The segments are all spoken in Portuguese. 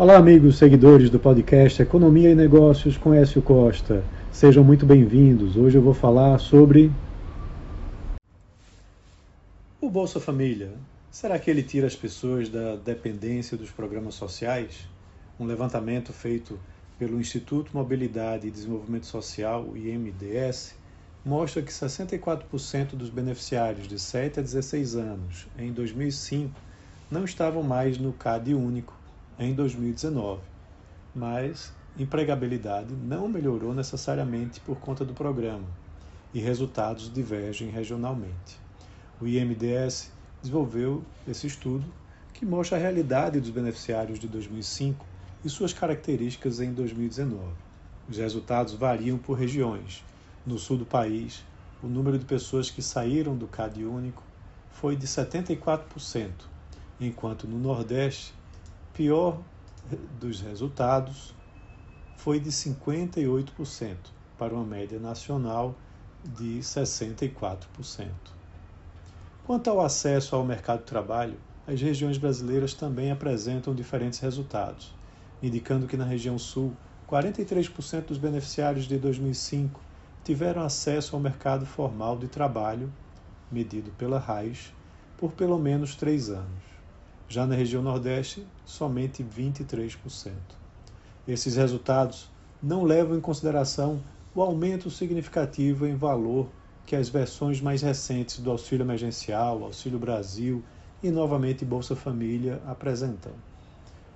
Olá, amigos seguidores do podcast Economia e Negócios com Écio Costa. Sejam muito bem-vindos. Hoje eu vou falar sobre o Bolsa Família. Será que ele tira as pessoas da dependência dos programas sociais? Um levantamento feito pelo Instituto Mobilidade e Desenvolvimento Social, IMDS, mostra que 64% dos beneficiários de 7 a 16 anos em 2005 não estavam mais no CAD único em 2019, mas empregabilidade não melhorou necessariamente por conta do programa e resultados divergem regionalmente. O IMDS desenvolveu esse estudo que mostra a realidade dos beneficiários de 2005 e suas características em 2019. Os resultados variam por regiões. No sul do país, o número de pessoas que saíram do CAD único foi de 74%, enquanto no Nordeste pior dos resultados foi de 58%, para uma média nacional de 64%. Quanto ao acesso ao mercado de trabalho, as regiões brasileiras também apresentam diferentes resultados, indicando que na região sul, 43% dos beneficiários de 2005 tiveram acesso ao mercado formal de trabalho, medido pela RAIS, por pelo menos três anos. Já na região Nordeste, somente 23%. Esses resultados não levam em consideração o aumento significativo em valor que as versões mais recentes do Auxílio Emergencial, Auxílio Brasil e novamente Bolsa Família apresentam.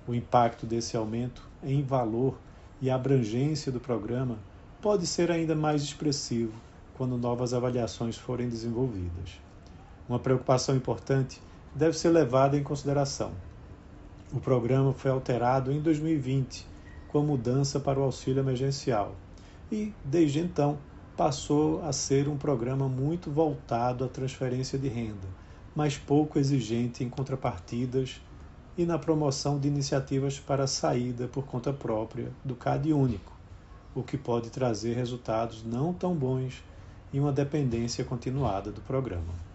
O impacto desse aumento em valor e abrangência do programa pode ser ainda mais expressivo quando novas avaliações forem desenvolvidas. Uma preocupação importante deve ser levada em consideração. O programa foi alterado em 2020 com a mudança para o auxílio emergencial e, desde então, passou a ser um programa muito voltado à transferência de renda, mas pouco exigente em contrapartidas e na promoção de iniciativas para a saída por conta própria do CAD único, o que pode trazer resultados não tão bons e uma dependência continuada do programa.